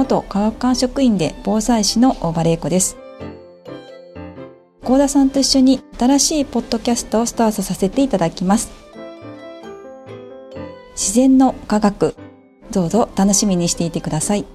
元科学館職員で防災士の大場玲子です高田さんと一緒に新しいポッドキャストをスタートさせていただきます自然の科学どうぞ楽しみにしていてください。